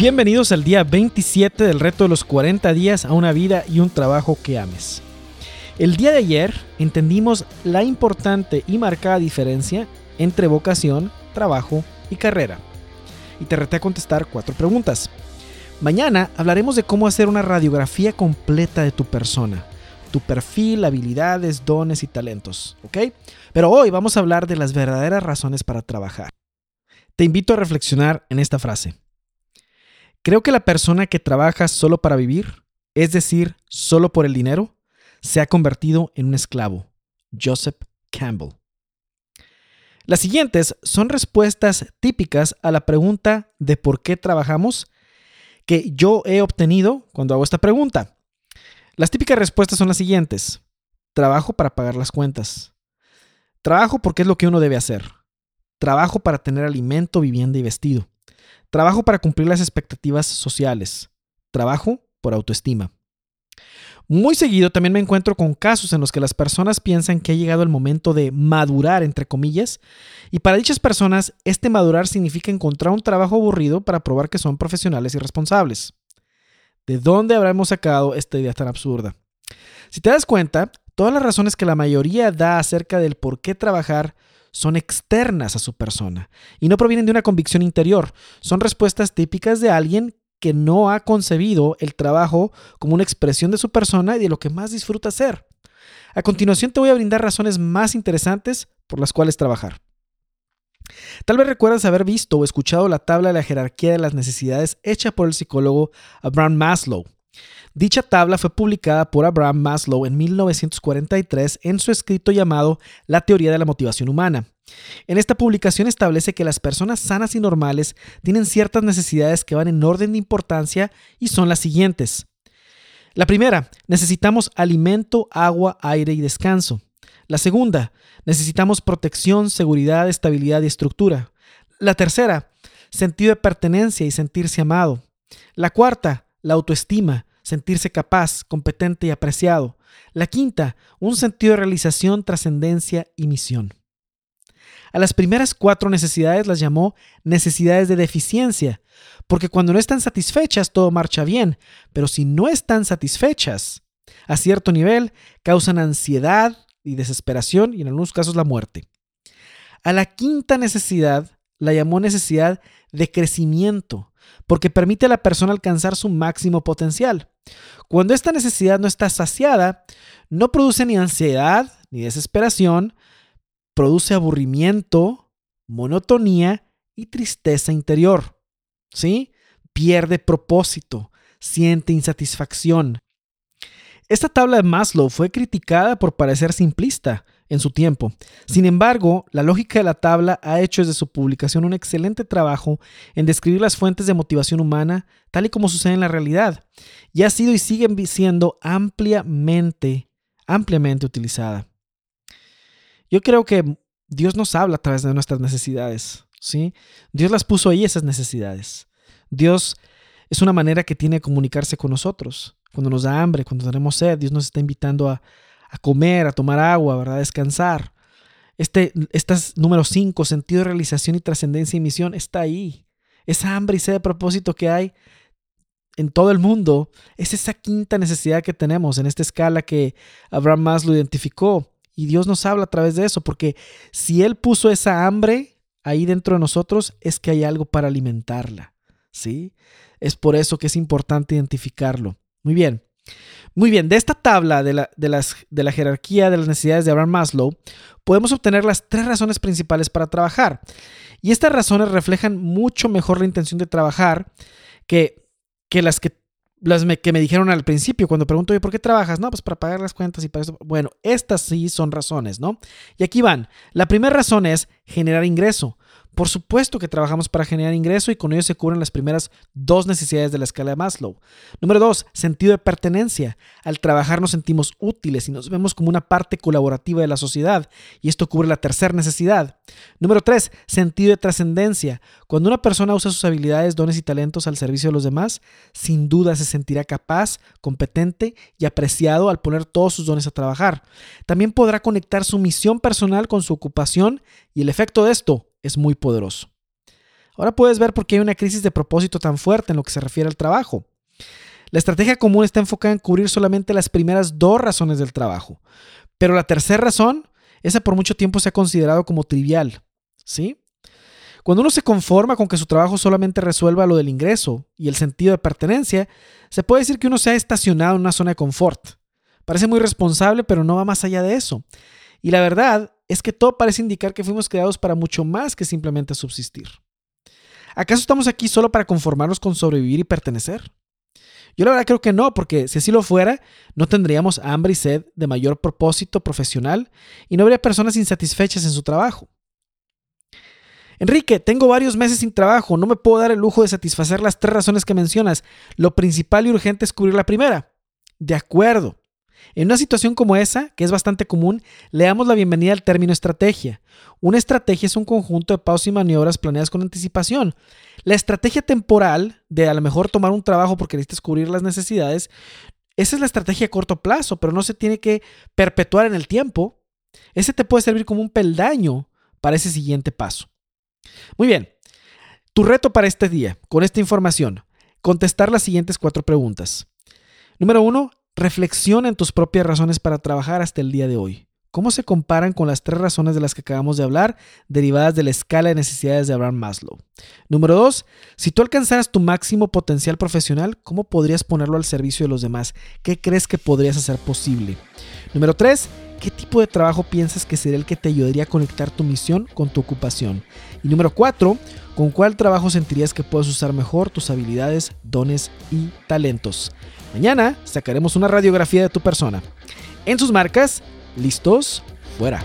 Bienvenidos al día 27 del reto de los 40 días a una vida y un trabajo que ames. El día de ayer entendimos la importante y marcada diferencia entre vocación, trabajo y carrera. Y te reté a contestar cuatro preguntas. Mañana hablaremos de cómo hacer una radiografía completa de tu persona, tu perfil, habilidades, dones y talentos, ¿ok? Pero hoy vamos a hablar de las verdaderas razones para trabajar. Te invito a reflexionar en esta frase. Creo que la persona que trabaja solo para vivir, es decir, solo por el dinero, se ha convertido en un esclavo. Joseph Campbell. Las siguientes son respuestas típicas a la pregunta de por qué trabajamos que yo he obtenido cuando hago esta pregunta. Las típicas respuestas son las siguientes. Trabajo para pagar las cuentas. Trabajo porque es lo que uno debe hacer. Trabajo para tener alimento, vivienda y vestido. Trabajo para cumplir las expectativas sociales. Trabajo por autoestima. Muy seguido también me encuentro con casos en los que las personas piensan que ha llegado el momento de madurar, entre comillas, y para dichas personas este madurar significa encontrar un trabajo aburrido para probar que son profesionales y responsables. ¿De dónde habremos sacado esta idea tan absurda? Si te das cuenta, todas las razones que la mayoría da acerca del por qué trabajar son externas a su persona y no provienen de una convicción interior. Son respuestas típicas de alguien que no ha concebido el trabajo como una expresión de su persona y de lo que más disfruta hacer. A continuación te voy a brindar razones más interesantes por las cuales trabajar. Tal vez recuerdas haber visto o escuchado la tabla de la jerarquía de las necesidades hecha por el psicólogo Abraham Maslow. Dicha tabla fue publicada por Abraham Maslow en 1943 en su escrito llamado La teoría de la motivación humana. En esta publicación establece que las personas sanas y normales tienen ciertas necesidades que van en orden de importancia y son las siguientes. La primera, necesitamos alimento, agua, aire y descanso. La segunda, necesitamos protección, seguridad, estabilidad y estructura. La tercera, sentido de pertenencia y sentirse amado. La cuarta, la autoestima sentirse capaz, competente y apreciado. La quinta, un sentido de realización, trascendencia y misión. A las primeras cuatro necesidades las llamó necesidades de deficiencia, porque cuando no están satisfechas todo marcha bien, pero si no están satisfechas, a cierto nivel causan ansiedad y desesperación y en algunos casos la muerte. A la quinta necesidad la llamó necesidad de crecimiento, porque permite a la persona alcanzar su máximo potencial. Cuando esta necesidad no está saciada, no produce ni ansiedad ni desesperación, produce aburrimiento, monotonía y tristeza interior. ¿Sí? Pierde propósito, siente insatisfacción. Esta tabla de Maslow fue criticada por parecer simplista, en su tiempo. Sin embargo, la lógica de la tabla ha hecho desde su publicación un excelente trabajo en describir las fuentes de motivación humana tal y como sucede en la realidad, y ha sido y sigue siendo ampliamente, ampliamente utilizada. Yo creo que Dios nos habla a través de nuestras necesidades, ¿sí? Dios las puso ahí esas necesidades. Dios es una manera que tiene de comunicarse con nosotros. Cuando nos da hambre, cuando tenemos sed, Dios nos está invitando a, comer, a tomar agua, ¿verdad? A descansar. Este, estas número 5, sentido de realización y trascendencia y misión, está ahí. Esa hambre y sed de propósito que hay en todo el mundo es esa quinta necesidad que tenemos en esta escala que Abraham Maslow identificó. Y Dios nos habla a través de eso, porque si Él puso esa hambre ahí dentro de nosotros, es que hay algo para alimentarla. ¿Sí? Es por eso que es importante identificarlo. Muy bien. Muy bien, de esta tabla de la, de, las, de la jerarquía de las necesidades de Abraham Maslow, podemos obtener las tres razones principales para trabajar. Y estas razones reflejan mucho mejor la intención de trabajar que, que las que las que me dijeron al principio cuando pregunto, ¿por qué trabajas? No, pues para pagar las cuentas y para eso. Bueno, estas sí son razones, ¿no? Y aquí van. La primera razón es generar ingreso. Por supuesto que trabajamos para generar ingreso y con ello se cubren las primeras dos necesidades de la escala de Maslow. Número dos, sentido de pertenencia. Al trabajar nos sentimos útiles y nos vemos como una parte colaborativa de la sociedad y esto cubre la tercera necesidad. Número tres, sentido de trascendencia. Cuando una persona usa sus habilidades, dones y talentos al servicio de los demás, sin duda se sentirá capaz, competente y apreciado al poner todos sus dones a trabajar. También podrá conectar su misión personal con su ocupación y el efecto de esto es muy poderoso. Ahora puedes ver por qué hay una crisis de propósito tan fuerte en lo que se refiere al trabajo. La estrategia común está enfocada en cubrir solamente las primeras dos razones del trabajo, pero la tercera razón, esa por mucho tiempo se ha considerado como trivial, ¿sí? Cuando uno se conforma con que su trabajo solamente resuelva lo del ingreso y el sentido de pertenencia, se puede decir que uno se ha estacionado en una zona de confort. Parece muy responsable, pero no va más allá de eso. Y la verdad es que todo parece indicar que fuimos creados para mucho más que simplemente subsistir. ¿Acaso estamos aquí solo para conformarnos con sobrevivir y pertenecer? Yo la verdad creo que no, porque si así lo fuera, no tendríamos hambre y sed de mayor propósito profesional y no habría personas insatisfechas en su trabajo. Enrique, tengo varios meses sin trabajo, no me puedo dar el lujo de satisfacer las tres razones que mencionas. Lo principal y urgente es cubrir la primera. De acuerdo. En una situación como esa, que es bastante común, le damos la bienvenida al término estrategia. Una estrategia es un conjunto de pausas y maniobras planeadas con anticipación. La estrategia temporal, de a lo mejor tomar un trabajo porque necesitas cubrir las necesidades, esa es la estrategia a corto plazo, pero no se tiene que perpetuar en el tiempo. Ese te puede servir como un peldaño para ese siguiente paso. Muy bien, tu reto para este día, con esta información, contestar las siguientes cuatro preguntas. Número uno, reflexiona en tus propias razones para trabajar hasta el día de hoy. ¿Cómo se comparan con las tres razones de las que acabamos de hablar, derivadas de la escala de necesidades de Abraham Maslow? Número dos, si tú alcanzaras tu máximo potencial profesional, ¿cómo podrías ponerlo al servicio de los demás? ¿Qué crees que podrías hacer posible? Número tres, ¿Qué tipo de trabajo piensas que sería el que te ayudaría a conectar tu misión con tu ocupación? Y número cuatro, ¿con cuál trabajo sentirías que puedes usar mejor tus habilidades, dones y talentos? Mañana sacaremos una radiografía de tu persona. En sus marcas, listos, fuera.